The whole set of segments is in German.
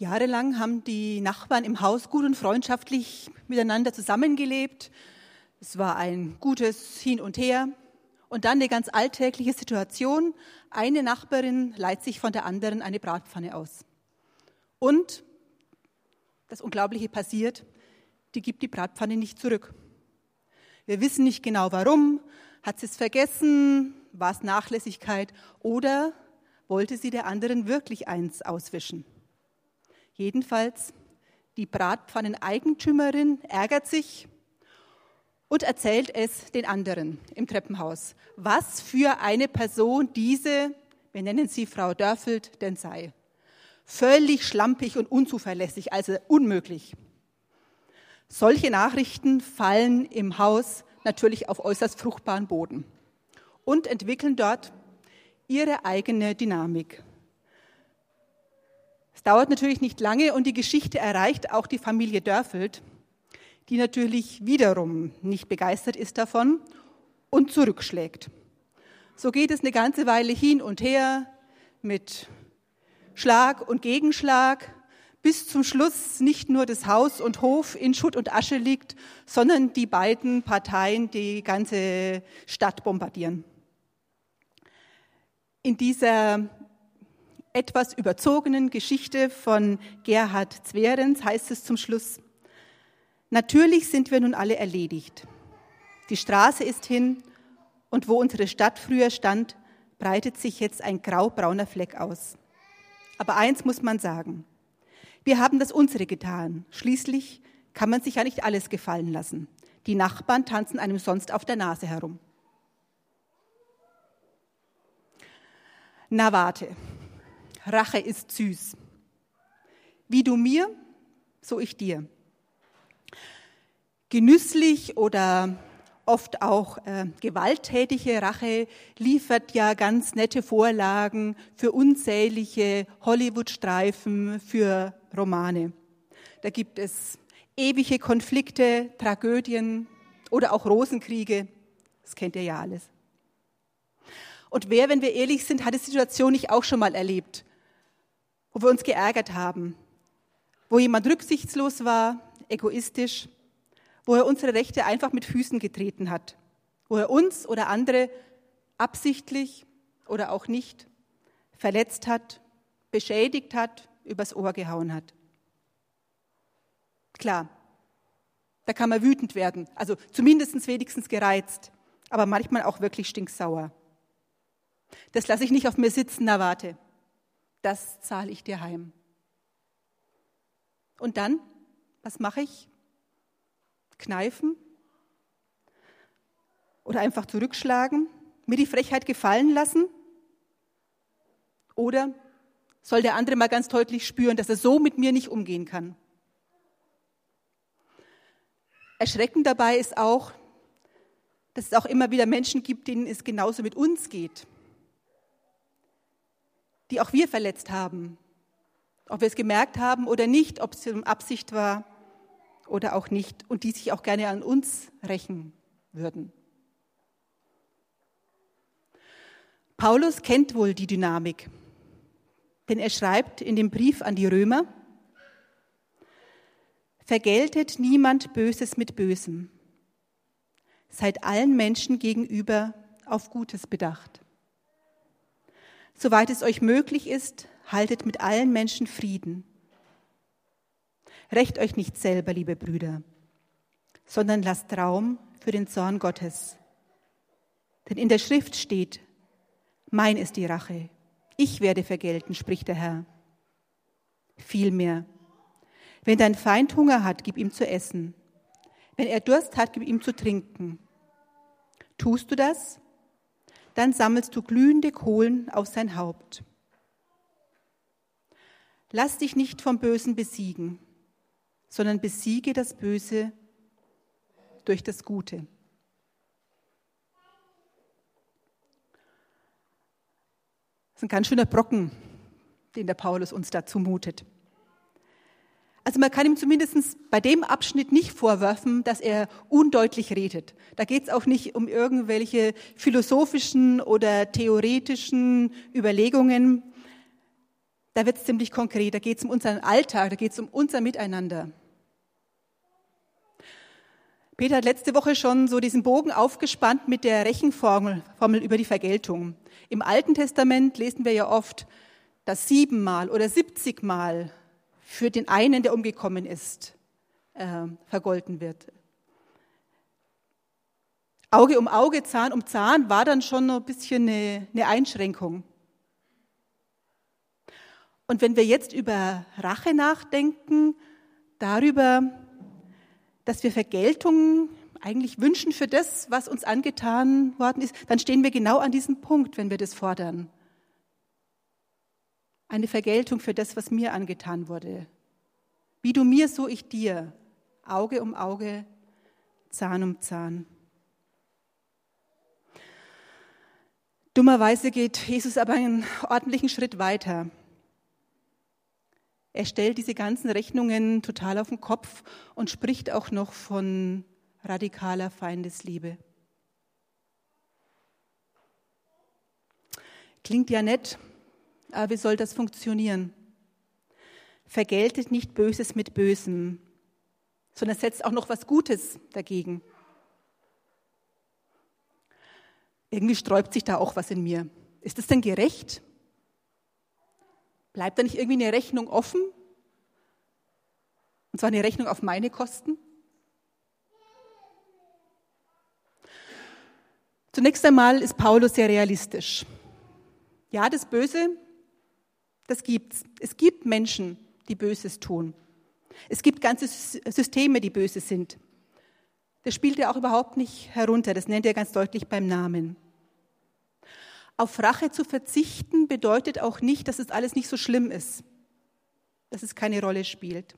Jahrelang haben die Nachbarn im Haus gut und freundschaftlich miteinander zusammengelebt. Es war ein gutes Hin und Her. Und dann eine ganz alltägliche Situation. Eine Nachbarin leiht sich von der anderen eine Bratpfanne aus. Und das Unglaubliche passiert, die gibt die Bratpfanne nicht zurück. Wir wissen nicht genau warum. Hat sie es vergessen? War es Nachlässigkeit? Oder wollte sie der anderen wirklich eins auswischen? Jedenfalls, die Bratpfanneneigentümerin ärgert sich und erzählt es den anderen im Treppenhaus, was für eine Person diese, wir nennen sie Frau Dörfelt, denn sei. Völlig schlampig und unzuverlässig, also unmöglich. Solche Nachrichten fallen im Haus natürlich auf äußerst fruchtbaren Boden und entwickeln dort ihre eigene Dynamik. Es dauert natürlich nicht lange und die Geschichte erreicht auch die Familie Dörfeld, die natürlich wiederum nicht begeistert ist davon und zurückschlägt. So geht es eine ganze Weile hin und her mit Schlag und Gegenschlag, bis zum Schluss nicht nur das Haus und Hof in Schutt und Asche liegt, sondern die beiden Parteien die ganze Stadt bombardieren. In dieser etwas überzogenen Geschichte von Gerhard Zwerens heißt es zum Schluss, natürlich sind wir nun alle erledigt. Die Straße ist hin und wo unsere Stadt früher stand, breitet sich jetzt ein graubrauner Fleck aus. Aber eins muss man sagen, wir haben das unsere getan. Schließlich kann man sich ja nicht alles gefallen lassen. Die Nachbarn tanzen einem sonst auf der Nase herum. Na warte, Rache ist süß. Wie du mir, so ich dir. Genüsslich oder oft auch äh, gewalttätige Rache liefert ja ganz nette Vorlagen für unzählige Hollywood-Streifen, für Romane. Da gibt es ewige Konflikte, Tragödien oder auch Rosenkriege. Das kennt ihr ja alles. Und wer, wenn wir ehrlich sind, hat die Situation nicht auch schon mal erlebt, wo wir uns geärgert haben, wo jemand rücksichtslos war, egoistisch, wo er unsere Rechte einfach mit Füßen getreten hat, wo er uns oder andere absichtlich oder auch nicht verletzt hat, beschädigt hat, übers Ohr gehauen hat. Klar, da kann man wütend werden, also zumindest wenigstens gereizt, aber manchmal auch wirklich stinksauer. Das lasse ich nicht auf mir sitzen, na warte das zahle ich dir heim. Und dann, was mache ich? Kneifen? Oder einfach zurückschlagen? Mir die Frechheit gefallen lassen? Oder soll der andere mal ganz deutlich spüren, dass er so mit mir nicht umgehen kann? Erschreckend dabei ist auch, dass es auch immer wieder Menschen gibt, denen es genauso mit uns geht die auch wir verletzt haben. Ob wir es gemerkt haben oder nicht, ob es Absicht war oder auch nicht und die sich auch gerne an uns rächen würden. Paulus kennt wohl die Dynamik, denn er schreibt in dem Brief an die Römer, Vergeltet niemand Böses mit Bösem. Seid allen Menschen gegenüber auf Gutes bedacht. Soweit es euch möglich ist, haltet mit allen Menschen Frieden. Recht euch nicht selber, liebe Brüder, sondern lasst Raum für den Zorn Gottes. Denn in der Schrift steht, mein ist die Rache, ich werde vergelten, spricht der Herr. Vielmehr, wenn dein Feind Hunger hat, gib ihm zu essen. Wenn er Durst hat, gib ihm zu trinken. Tust du das, dann sammelst du glühende Kohlen auf sein Haupt. Lass dich nicht vom Bösen besiegen, sondern besiege das Böse durch das Gute. Das ist ein ganz schöner Brocken, den der Paulus uns da zumutet. Also man kann ihm zumindest bei dem Abschnitt nicht vorwerfen, dass er undeutlich redet. Da geht es auch nicht um irgendwelche philosophischen oder theoretischen Überlegungen. Da wird es ziemlich konkret, da geht es um unseren Alltag, da geht es um unser Miteinander. Peter hat letzte Woche schon so diesen Bogen aufgespannt mit der Rechenformel Formel über die Vergeltung. Im Alten Testament lesen wir ja oft, dass siebenmal oder siebzigmal für den einen, der umgekommen ist, äh, vergolten wird. Auge um Auge, Zahn um Zahn war dann schon noch ein bisschen eine, eine Einschränkung. Und wenn wir jetzt über Rache nachdenken, darüber, dass wir Vergeltung eigentlich wünschen für das, was uns angetan worden ist, dann stehen wir genau an diesem Punkt, wenn wir das fordern. Eine Vergeltung für das, was mir angetan wurde. Wie du mir, so ich dir. Auge um Auge, Zahn um Zahn. Dummerweise geht Jesus aber einen ordentlichen Schritt weiter. Er stellt diese ganzen Rechnungen total auf den Kopf und spricht auch noch von radikaler Feindesliebe. Klingt ja nett, aber wie soll das funktionieren? Vergeltet nicht Böses mit Bösem, sondern setzt auch noch was Gutes dagegen. Irgendwie sträubt sich da auch was in mir. Ist es denn gerecht? Bleibt da nicht irgendwie eine Rechnung offen? Und zwar eine Rechnung auf meine Kosten? Zunächst einmal ist Paulus sehr realistisch. Ja, das Böse, das gibt's. Es gibt Menschen, die Böses tun. Es gibt ganze Systeme, die böse sind. Das spielt er auch überhaupt nicht herunter, das nennt er ganz deutlich beim Namen. Auf Rache zu verzichten bedeutet auch nicht, dass es alles nicht so schlimm ist, dass es keine Rolle spielt.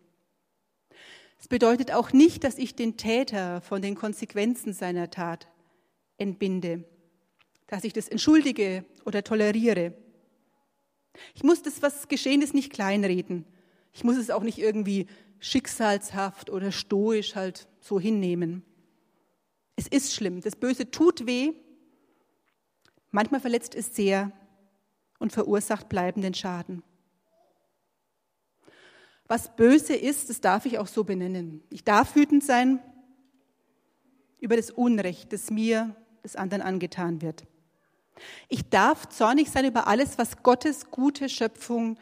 Es bedeutet auch nicht, dass ich den Täter von den Konsequenzen seiner Tat entbinde, dass ich das entschuldige oder toleriere. Ich muss das, was geschehen ist, nicht kleinreden. Ich muss es auch nicht irgendwie schicksalshaft oder stoisch halt so hinnehmen. Es ist schlimm. Das Böse tut weh Manchmal verletzt es sehr und verursacht bleibenden Schaden. Was böse ist, das darf ich auch so benennen. Ich darf wütend sein über das Unrecht, das mir, das anderen angetan wird. Ich darf zornig sein über alles, was Gottes gute Schöpfung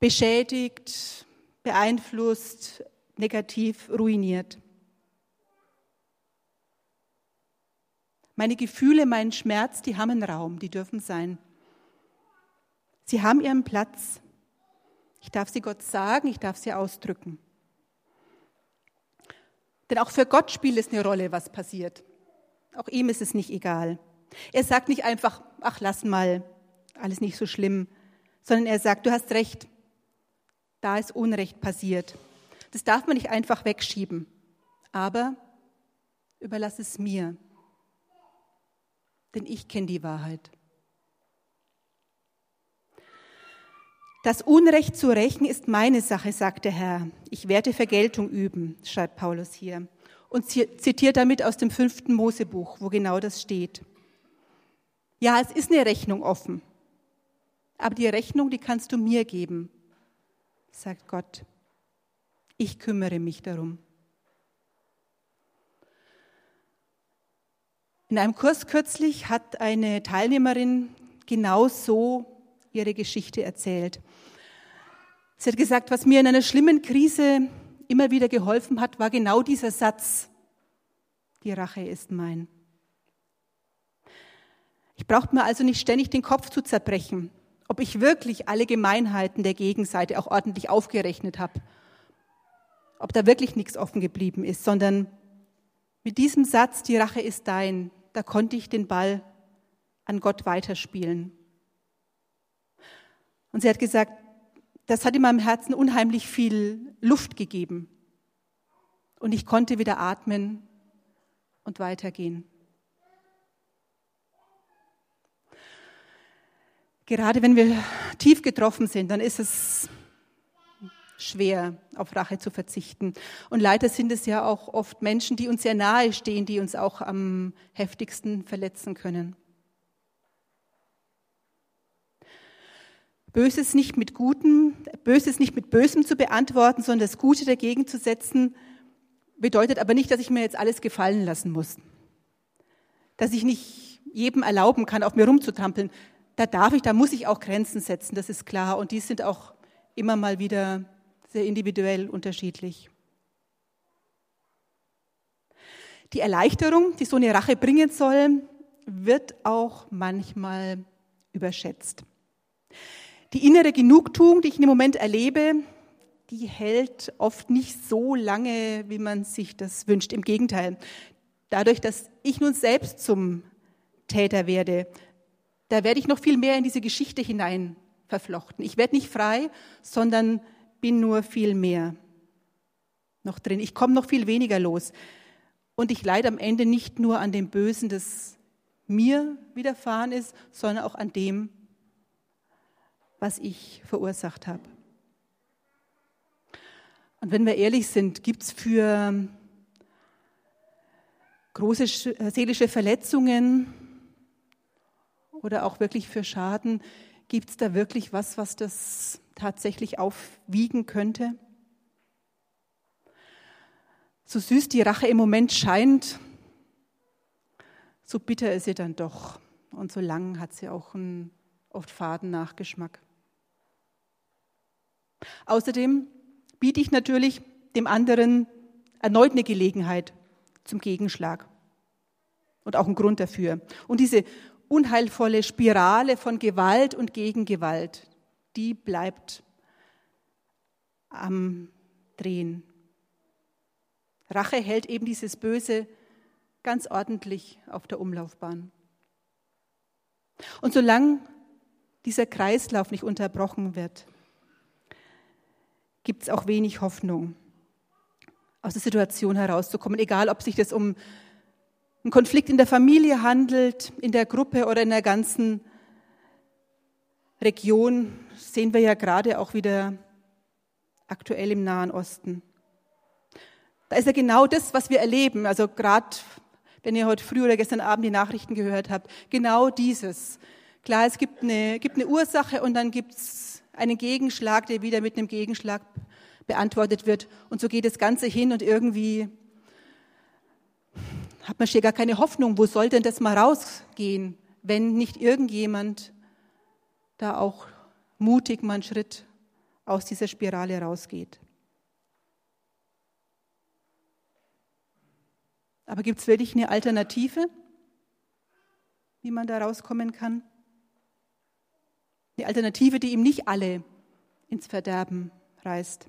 beschädigt, beeinflusst, negativ ruiniert. Meine Gefühle, mein Schmerz, die haben einen Raum, die dürfen sein. Sie haben ihren Platz. Ich darf sie Gott sagen, ich darf sie ausdrücken. Denn auch für Gott spielt es eine Rolle, was passiert. Auch ihm ist es nicht egal. Er sagt nicht einfach, ach, lass mal, alles nicht so schlimm, sondern er sagt, du hast recht, da ist Unrecht passiert. Das darf man nicht einfach wegschieben, aber überlass es mir denn ich kenne die Wahrheit. Das Unrecht zu rächen ist meine Sache, sagt der Herr. Ich werde Vergeltung üben, schreibt Paulus hier und zitiert damit aus dem fünften Mosebuch, wo genau das steht. Ja, es ist eine Rechnung offen, aber die Rechnung, die kannst du mir geben, sagt Gott. Ich kümmere mich darum. In einem Kurs kürzlich hat eine Teilnehmerin genau so ihre Geschichte erzählt. Sie hat gesagt, was mir in einer schlimmen Krise immer wieder geholfen hat, war genau dieser Satz, die Rache ist mein. Ich brauchte mir also nicht ständig den Kopf zu zerbrechen, ob ich wirklich alle Gemeinheiten der Gegenseite auch ordentlich aufgerechnet habe, ob da wirklich nichts offen geblieben ist, sondern mit diesem Satz, die Rache ist dein, da konnte ich den Ball an Gott weiterspielen. Und sie hat gesagt, das hat in meinem Herzen unheimlich viel Luft gegeben. Und ich konnte wieder atmen und weitergehen. Gerade wenn wir tief getroffen sind, dann ist es schwer, auf Rache zu verzichten. Und leider sind es ja auch oft Menschen, die uns sehr nahe stehen, die uns auch am heftigsten verletzen können. Böses nicht mit Gutem, Böses nicht mit Bösem zu beantworten, sondern das Gute dagegen zu setzen, bedeutet aber nicht, dass ich mir jetzt alles gefallen lassen muss. Dass ich nicht jedem erlauben kann, auf mir rumzutampeln. Da darf ich, da muss ich auch Grenzen setzen, das ist klar. Und die sind auch immer mal wieder sehr individuell unterschiedlich. Die Erleichterung, die so eine Rache bringen soll, wird auch manchmal überschätzt. Die innere Genugtuung, die ich im Moment erlebe, die hält oft nicht so lange, wie man sich das wünscht. Im Gegenteil, dadurch, dass ich nun selbst zum Täter werde, da werde ich noch viel mehr in diese Geschichte hinein verflochten. Ich werde nicht frei, sondern bin nur viel mehr noch drin. Ich komme noch viel weniger los. Und ich leide am Ende nicht nur an dem Bösen, das mir widerfahren ist, sondern auch an dem, was ich verursacht habe. Und wenn wir ehrlich sind, gibt es für große seelische Verletzungen oder auch wirklich für Schaden, gibt es da wirklich was, was das tatsächlich aufwiegen könnte? So süß die Rache im Moment scheint, so bitter ist sie dann doch. Und so lang hat sie auch einen oft faden Nachgeschmack. Außerdem biete ich natürlich dem anderen erneut eine Gelegenheit zum Gegenschlag und auch einen Grund dafür. Und diese unheilvolle Spirale von Gewalt und Gegengewalt, die bleibt am Drehen. Rache hält eben dieses Böse ganz ordentlich auf der Umlaufbahn. Und solange dieser Kreislauf nicht unterbrochen wird, gibt es auch wenig Hoffnung, aus der Situation herauszukommen, egal ob sich das um einen Konflikt in der Familie handelt, in der Gruppe oder in der ganzen Region, sehen wir ja gerade auch wieder aktuell im Nahen Osten. Da ist ja genau das, was wir erleben. Also gerade, wenn ihr heute früh oder gestern Abend die Nachrichten gehört habt, genau dieses. Klar, es gibt eine, gibt eine Ursache und dann gibt es einen Gegenschlag, der wieder mit einem Gegenschlag beantwortet wird. Und so geht das Ganze hin und irgendwie hat man hier gar keine Hoffnung. Wo soll denn das mal rausgehen, wenn nicht irgendjemand da auch mutig mal einen Schritt aus dieser Spirale rausgeht? Aber gibt es wirklich eine Alternative, wie man da rauskommen kann? Eine Alternative, die ihm nicht alle ins Verderben reißt.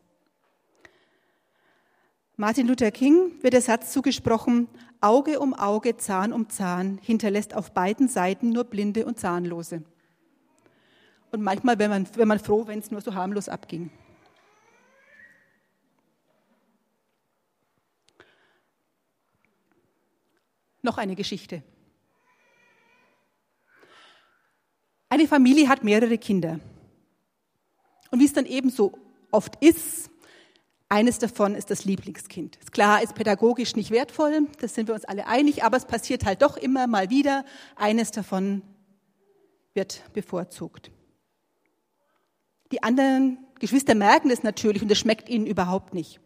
Martin Luther King wird der Satz zugesprochen, Auge um Auge, Zahn um Zahn hinterlässt auf beiden Seiten nur Blinde und Zahnlose. Und manchmal wäre man, wär man froh, wenn es nur so harmlos abging. Noch eine Geschichte. Eine Familie hat mehrere Kinder. Und wie es dann eben so oft ist, eines davon ist das Lieblingskind. Klar, ist pädagogisch nicht wertvoll, das sind wir uns alle einig, aber es passiert halt doch immer mal wieder. Eines davon wird bevorzugt. Die anderen Geschwister merken es natürlich und es schmeckt ihnen überhaupt nicht.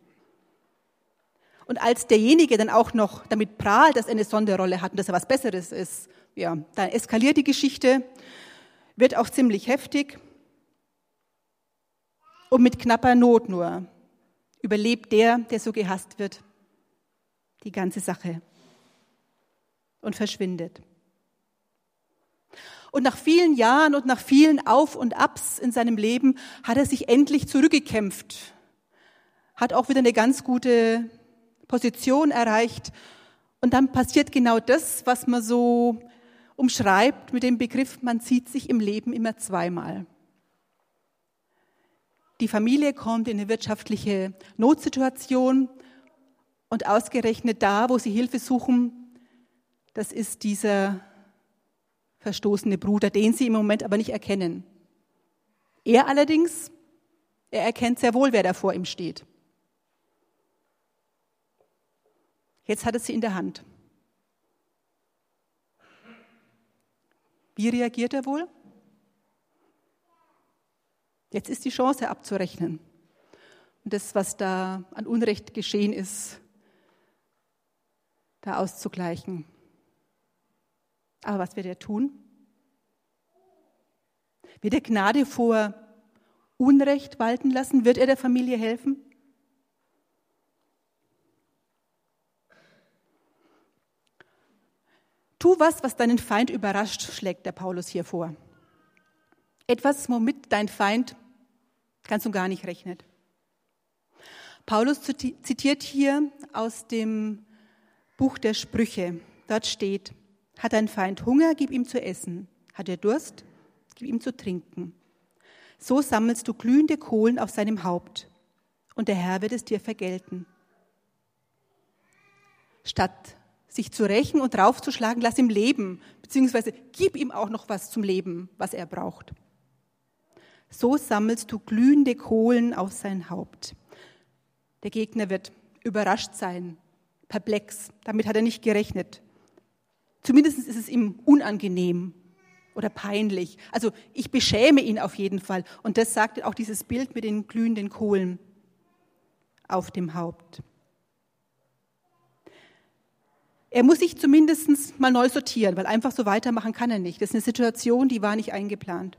Und als derjenige dann auch noch damit prahlt, dass er eine Sonderrolle hat und dass er was Besseres ist, ja, dann eskaliert die Geschichte, wird auch ziemlich heftig und mit knapper Not nur überlebt der, der so gehasst wird, die ganze Sache und verschwindet. Und nach vielen Jahren und nach vielen Auf und Abs in seinem Leben hat er sich endlich zurückgekämpft, hat auch wieder eine ganz gute Position erreicht. Und dann passiert genau das, was man so umschreibt mit dem Begriff, man sieht sich im Leben immer zweimal. Die Familie kommt in eine wirtschaftliche Notsituation und ausgerechnet da, wo sie Hilfe suchen, das ist dieser verstoßene Bruder, den sie im Moment aber nicht erkennen. Er allerdings, er erkennt sehr wohl, wer da vor ihm steht. Jetzt hat er sie in der Hand. Wie reagiert er wohl? Jetzt ist die Chance abzurechnen. Und das, was da an Unrecht geschehen ist, da auszugleichen. Aber was wird er tun? Wird er Gnade vor Unrecht walten lassen? Wird er der Familie helfen? Tu was, was deinen Feind überrascht, schlägt der Paulus hier vor. Etwas, womit dein Feind ganz und gar nicht rechnet. Paulus zitiert hier aus dem Buch der Sprüche. Dort steht, hat dein Feind Hunger, gib ihm zu essen. Hat er Durst, gib ihm zu trinken. So sammelst du glühende Kohlen auf seinem Haupt, und der Herr wird es dir vergelten. Statt sich zu rächen und draufzuschlagen, lass ihm leben, beziehungsweise gib ihm auch noch was zum Leben, was er braucht. So sammelst du glühende Kohlen auf sein Haupt. Der Gegner wird überrascht sein, perplex, damit hat er nicht gerechnet. Zumindest ist es ihm unangenehm oder peinlich. Also ich beschäme ihn auf jeden Fall. Und das sagt auch dieses Bild mit den glühenden Kohlen auf dem Haupt. Er muss sich zumindest mal neu sortieren, weil einfach so weitermachen kann er nicht. Das ist eine Situation, die war nicht eingeplant.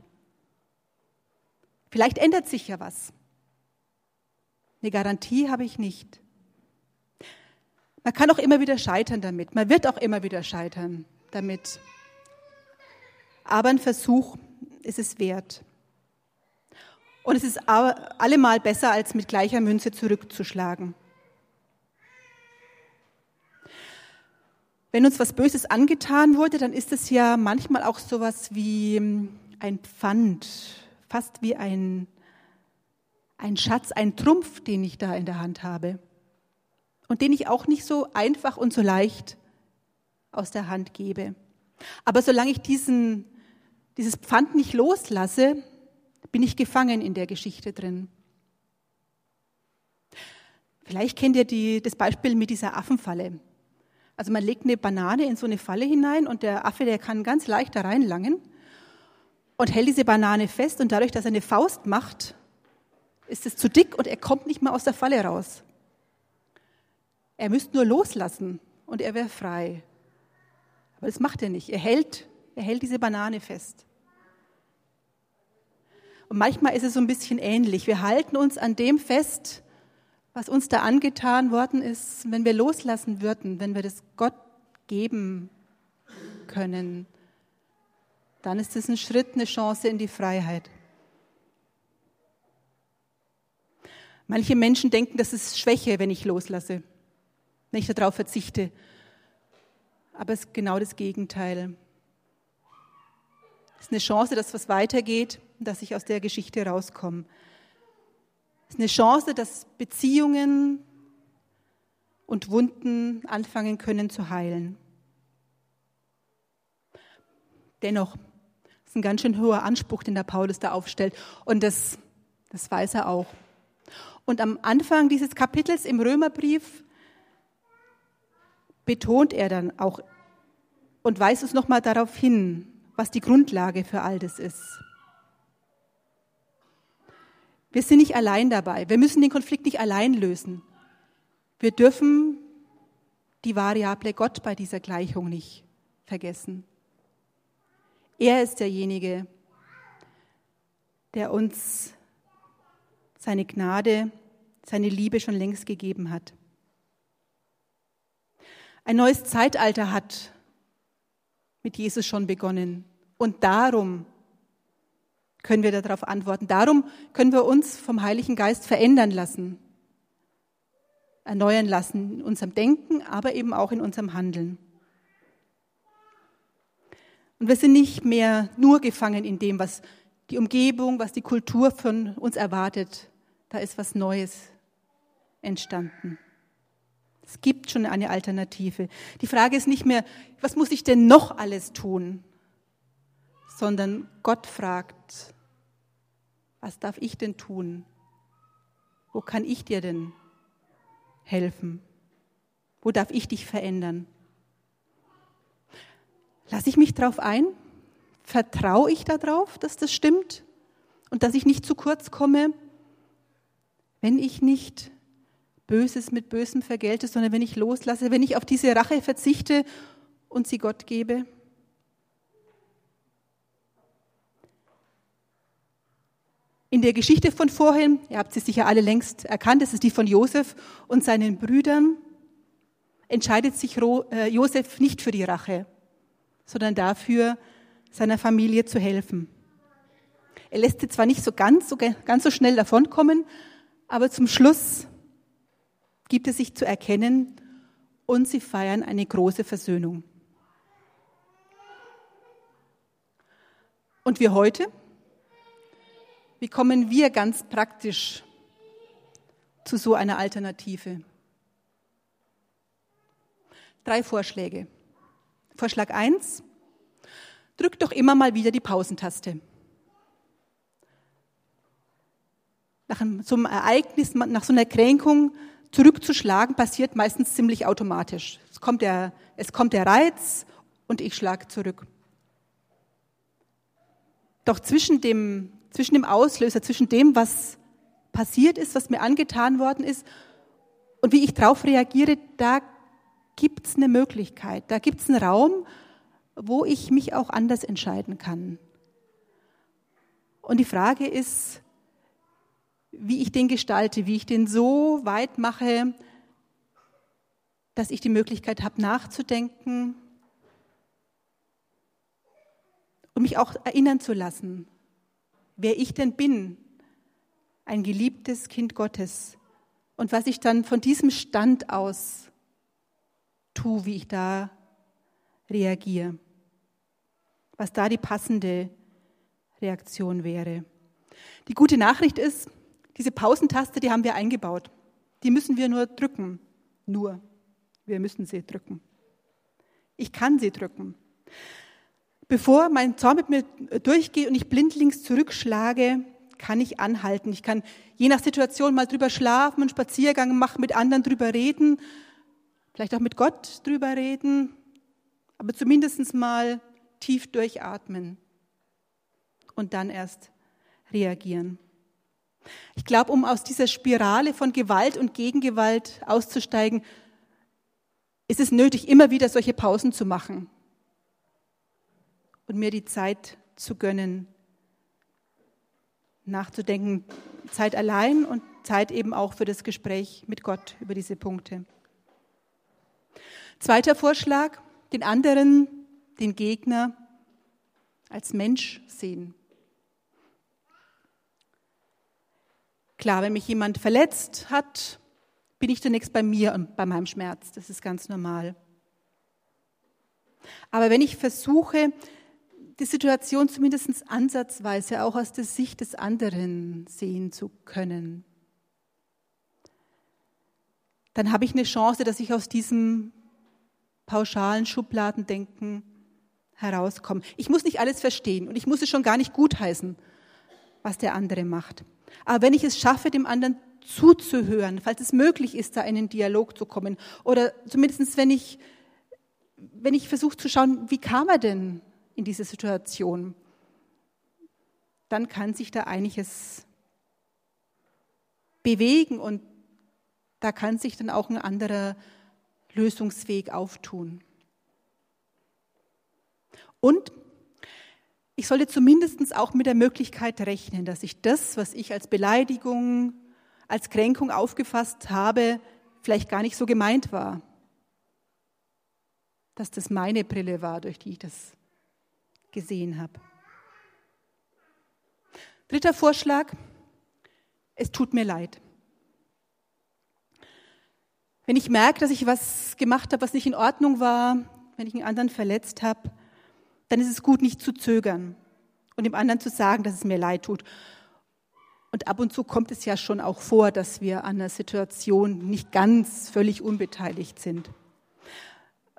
Vielleicht ändert sich ja was. Eine Garantie habe ich nicht. Man kann auch immer wieder scheitern damit. Man wird auch immer wieder scheitern damit. Aber ein Versuch ist es wert. Und es ist allemal besser, als mit gleicher Münze zurückzuschlagen. Wenn uns was Böses angetan wurde, dann ist es ja manchmal auch sowas wie ein Pfand, fast wie ein, ein Schatz, ein Trumpf, den ich da in der Hand habe und den ich auch nicht so einfach und so leicht aus der Hand gebe. Aber solange ich diesen, dieses Pfand nicht loslasse, bin ich gefangen in der Geschichte drin. Vielleicht kennt ihr die, das Beispiel mit dieser Affenfalle. Also man legt eine Banane in so eine Falle hinein und der Affe, der kann ganz leicht da reinlangen und hält diese Banane fest und dadurch, dass er eine Faust macht, ist es zu dick und er kommt nicht mehr aus der Falle raus. Er müsste nur loslassen und er wäre frei. Aber das macht er nicht. Er hält, er hält diese Banane fest. Und manchmal ist es so ein bisschen ähnlich. Wir halten uns an dem fest, was uns da angetan worden ist, wenn wir loslassen würden, wenn wir das Gott geben können, dann ist es ein Schritt, eine Chance in die Freiheit. Manche Menschen denken, das ist Schwäche, wenn ich loslasse, wenn ich darauf verzichte. Aber es ist genau das Gegenteil. Es ist eine Chance, dass was weitergeht, dass ich aus der Geschichte rauskomme. Es ist eine Chance, dass Beziehungen und Wunden anfangen können zu heilen. Dennoch ist ein ganz schön hoher Anspruch, den der Paulus da aufstellt. Und das, das weiß er auch. Und am Anfang dieses Kapitels im Römerbrief betont er dann auch und weist uns nochmal darauf hin, was die Grundlage für all das ist. Wir sind nicht allein dabei. Wir müssen den Konflikt nicht allein lösen. Wir dürfen die Variable Gott bei dieser Gleichung nicht vergessen. Er ist derjenige, der uns seine Gnade, seine Liebe schon längst gegeben hat. Ein neues Zeitalter hat mit Jesus schon begonnen. Und darum können wir darauf antworten. Darum können wir uns vom Heiligen Geist verändern lassen, erneuern lassen in unserem Denken, aber eben auch in unserem Handeln. Und wir sind nicht mehr nur gefangen in dem, was die Umgebung, was die Kultur von uns erwartet. Da ist was Neues entstanden. Es gibt schon eine Alternative. Die Frage ist nicht mehr, was muss ich denn noch alles tun? sondern Gott fragt, was darf ich denn tun? Wo kann ich dir denn helfen? Wo darf ich dich verändern? Lasse ich mich darauf ein? Vertraue ich darauf, dass das stimmt? und dass ich nicht zu kurz komme, wenn ich nicht Böses mit Bösem vergelte, sondern wenn ich loslasse, wenn ich auf diese Rache verzichte und sie Gott gebe. In der Geschichte von vorhin, ihr habt sie sicher alle längst erkannt, das ist die von Josef und seinen Brüdern, entscheidet sich äh, Josef nicht für die Rache, sondern dafür, seiner Familie zu helfen. Er lässt sie zwar nicht so ganz so, ganz so schnell davonkommen, aber zum Schluss gibt es sich zu erkennen und sie feiern eine große Versöhnung. Und wir heute? Wie kommen wir ganz praktisch zu so einer Alternative? Drei Vorschläge. Vorschlag eins: Drück doch immer mal wieder die Pausentaste. Nach so einem Ereignis, nach so einer Kränkung zurückzuschlagen, passiert meistens ziemlich automatisch. Es kommt der, es kommt der Reiz und ich schlage zurück. Doch zwischen dem, zwischen dem Auslöser, zwischen dem, was passiert ist, was mir angetan worden ist und wie ich darauf reagiere, da gibt es eine Möglichkeit, da gibt es einen Raum, wo ich mich auch anders entscheiden kann. Und die Frage ist, wie ich den gestalte, wie ich den so weit mache, dass ich die Möglichkeit habe, nachzudenken und mich auch erinnern zu lassen, wer ich denn bin, ein geliebtes Kind Gottes und was ich dann von diesem Stand aus tue, wie ich da reagiere, was da die passende Reaktion wäre. Die gute Nachricht ist, diese Pausentaste, die haben wir eingebaut. Die müssen wir nur drücken. Nur. Wir müssen sie drücken. Ich kann sie drücken. Bevor mein Zorn mit mir durchgeht und ich blindlings zurückschlage, kann ich anhalten. Ich kann je nach Situation mal drüber schlafen, einen Spaziergang machen, mit anderen drüber reden, vielleicht auch mit Gott drüber reden, aber zumindest mal tief durchatmen und dann erst reagieren. Ich glaube, um aus dieser Spirale von Gewalt und Gegengewalt auszusteigen, ist es nötig, immer wieder solche Pausen zu machen und mir die Zeit zu gönnen, nachzudenken, Zeit allein und Zeit eben auch für das Gespräch mit Gott über diese Punkte. Zweiter Vorschlag, den anderen, den Gegner als Mensch sehen. Klar, wenn mich jemand verletzt hat, bin ich zunächst bei mir und bei meinem Schmerz. Das ist ganz normal. Aber wenn ich versuche, die Situation zumindest ansatzweise auch aus der Sicht des anderen sehen zu können, dann habe ich eine Chance, dass ich aus diesem pauschalen Schubladendenken herauskomme. Ich muss nicht alles verstehen und ich muss es schon gar nicht gutheißen, was der andere macht. Aber wenn ich es schaffe, dem anderen zuzuhören, falls es möglich ist, da in einen Dialog zu kommen, oder zumindest wenn ich, wenn ich versuche zu schauen, wie kam er denn in diese Situation, dann kann sich da einiges bewegen und da kann sich dann auch ein anderer Lösungsweg auftun. Und ich sollte zumindest auch mit der Möglichkeit rechnen, dass ich das, was ich als Beleidigung, als Kränkung aufgefasst habe, vielleicht gar nicht so gemeint war. Dass das meine Brille war, durch die ich das gesehen habe. Dritter Vorschlag, es tut mir leid. Wenn ich merke, dass ich was gemacht habe, was nicht in Ordnung war, wenn ich einen anderen verletzt habe, dann ist es gut, nicht zu zögern und dem anderen zu sagen, dass es mir leid tut. Und ab und zu kommt es ja schon auch vor, dass wir an einer Situation nicht ganz völlig unbeteiligt sind.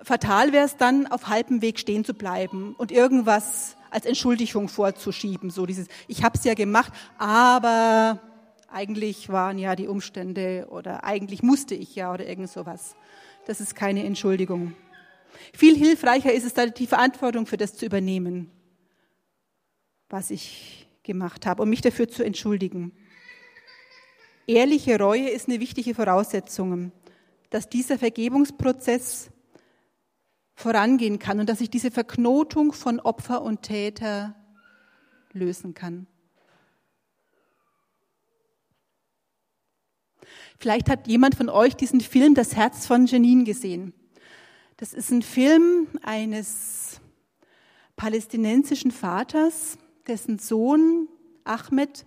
Fatal wäre es dann, auf halbem Weg stehen zu bleiben und irgendwas als Entschuldigung vorzuschieben. So dieses, ich habe es ja gemacht, aber eigentlich waren ja die Umstände oder eigentlich musste ich ja oder irgend sowas. Das ist keine Entschuldigung. Viel hilfreicher ist es die Verantwortung für das zu übernehmen, was ich gemacht habe, um mich dafür zu entschuldigen. Ehrliche Reue ist eine wichtige Voraussetzung, dass dieser Vergebungsprozess vorangehen kann und dass sich diese Verknotung von Opfer und Täter lösen kann. Vielleicht hat jemand von euch diesen Film Das Herz von Janine gesehen. Das ist ein Film eines palästinensischen Vaters, dessen Sohn Ahmed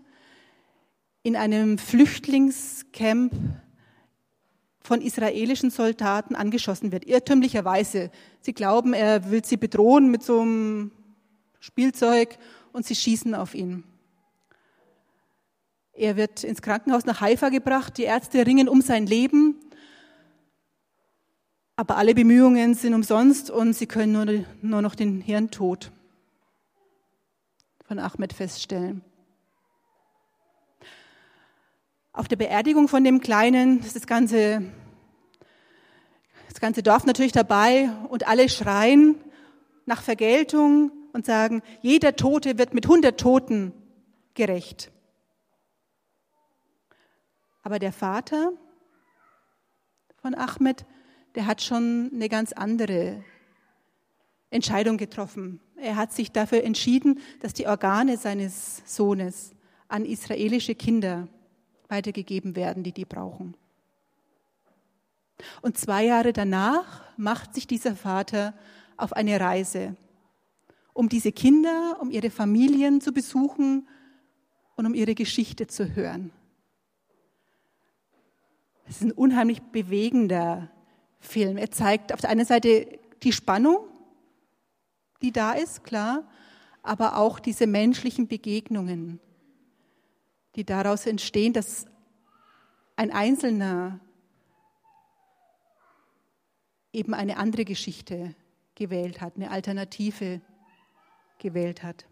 in einem Flüchtlingscamp von israelischen Soldaten angeschossen wird, irrtümlicherweise. Sie glauben, er will sie bedrohen mit so einem Spielzeug und sie schießen auf ihn. Er wird ins Krankenhaus nach Haifa gebracht, die Ärzte ringen um sein Leben, aber alle Bemühungen sind umsonst und sie können nur, nur noch den Hirntod von Ahmed feststellen. Auf der Beerdigung von dem Kleinen ist das ganze, das ganze Dorf natürlich dabei und alle schreien nach Vergeltung und sagen, jeder Tote wird mit 100 Toten gerecht. Aber der Vater von Ahmed, der hat schon eine ganz andere Entscheidung getroffen. Er hat sich dafür entschieden, dass die Organe seines Sohnes an israelische Kinder weitergegeben werden, die die brauchen. Und zwei Jahre danach macht sich dieser Vater auf eine Reise, um diese Kinder, um ihre Familien zu besuchen und um ihre Geschichte zu hören. Es ist ein unheimlich bewegender Film. Er zeigt auf der einen Seite die Spannung, die da ist, klar, aber auch diese menschlichen Begegnungen, die daraus entstehen, dass ein Einzelner eben eine andere Geschichte gewählt hat, eine Alternative gewählt hat.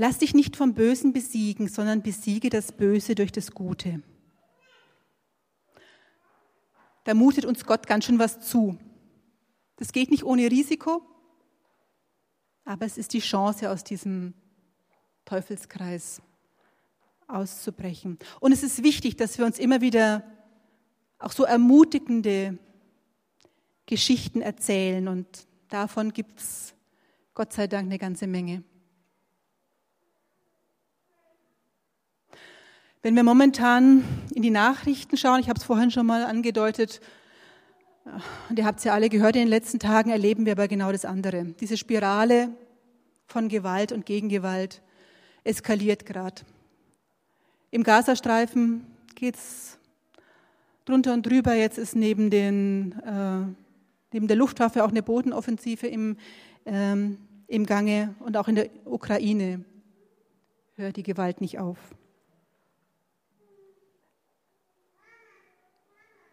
Lass dich nicht vom Bösen besiegen, sondern besiege das Böse durch das Gute. Da mutet uns Gott ganz schön was zu. Das geht nicht ohne Risiko, aber es ist die Chance, aus diesem Teufelskreis auszubrechen. Und es ist wichtig, dass wir uns immer wieder auch so ermutigende Geschichten erzählen. Und davon gibt es Gott sei Dank eine ganze Menge. Wenn wir momentan in die Nachrichten schauen, ich habe es vorhin schon mal angedeutet, und ihr habt es ja alle gehört, in den letzten Tagen erleben wir aber genau das andere. Diese Spirale von Gewalt und Gegengewalt eskaliert gerade. Im Gazastreifen geht es drunter und drüber. Jetzt ist neben, den, äh, neben der Luftwaffe auch eine Bodenoffensive im, ähm, im Gange und auch in der Ukraine hört die Gewalt nicht auf.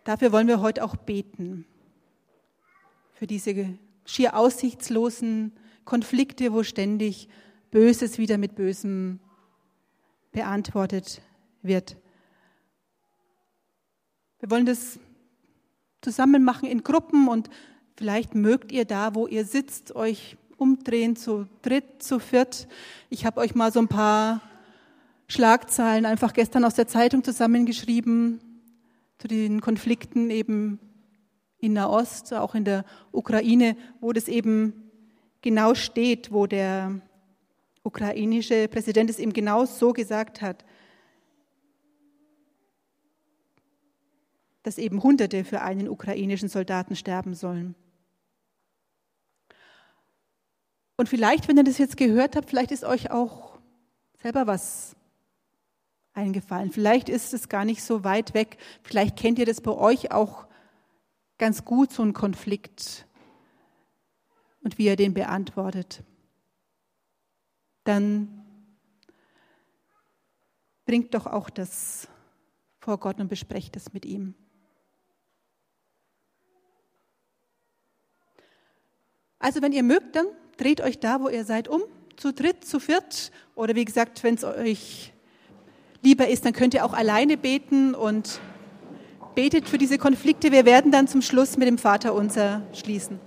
Dafür wollen wir heute auch beten. Für diese schier aussichtslosen Konflikte, wo ständig Böses wieder mit Bösem beantwortet wird. Wir wollen das zusammen machen in Gruppen und vielleicht mögt ihr da, wo ihr sitzt, euch umdrehen zu dritt, zu viert. Ich habe euch mal so ein paar Schlagzeilen einfach gestern aus der Zeitung zusammengeschrieben zu den Konflikten eben in Nahost, auch in der Ukraine, wo das eben genau steht, wo der ukrainische Präsident es eben genau so gesagt hat, dass eben Hunderte für einen ukrainischen Soldaten sterben sollen. Und vielleicht, wenn ihr das jetzt gehört habt, vielleicht ist euch auch selber was eingefallen. Vielleicht ist es gar nicht so weit weg. Vielleicht kennt ihr das bei euch auch ganz gut, so ein Konflikt und wie ihr den beantwortet. Dann bringt doch auch das vor Gott und besprecht es mit ihm. Also wenn ihr mögt, dann dreht euch da, wo ihr seid, um, zu dritt, zu viert oder wie gesagt, wenn es euch lieber ist, dann könnt ihr auch alleine beten und betet für diese Konflikte. Wir werden dann zum Schluss mit dem Vater unser schließen.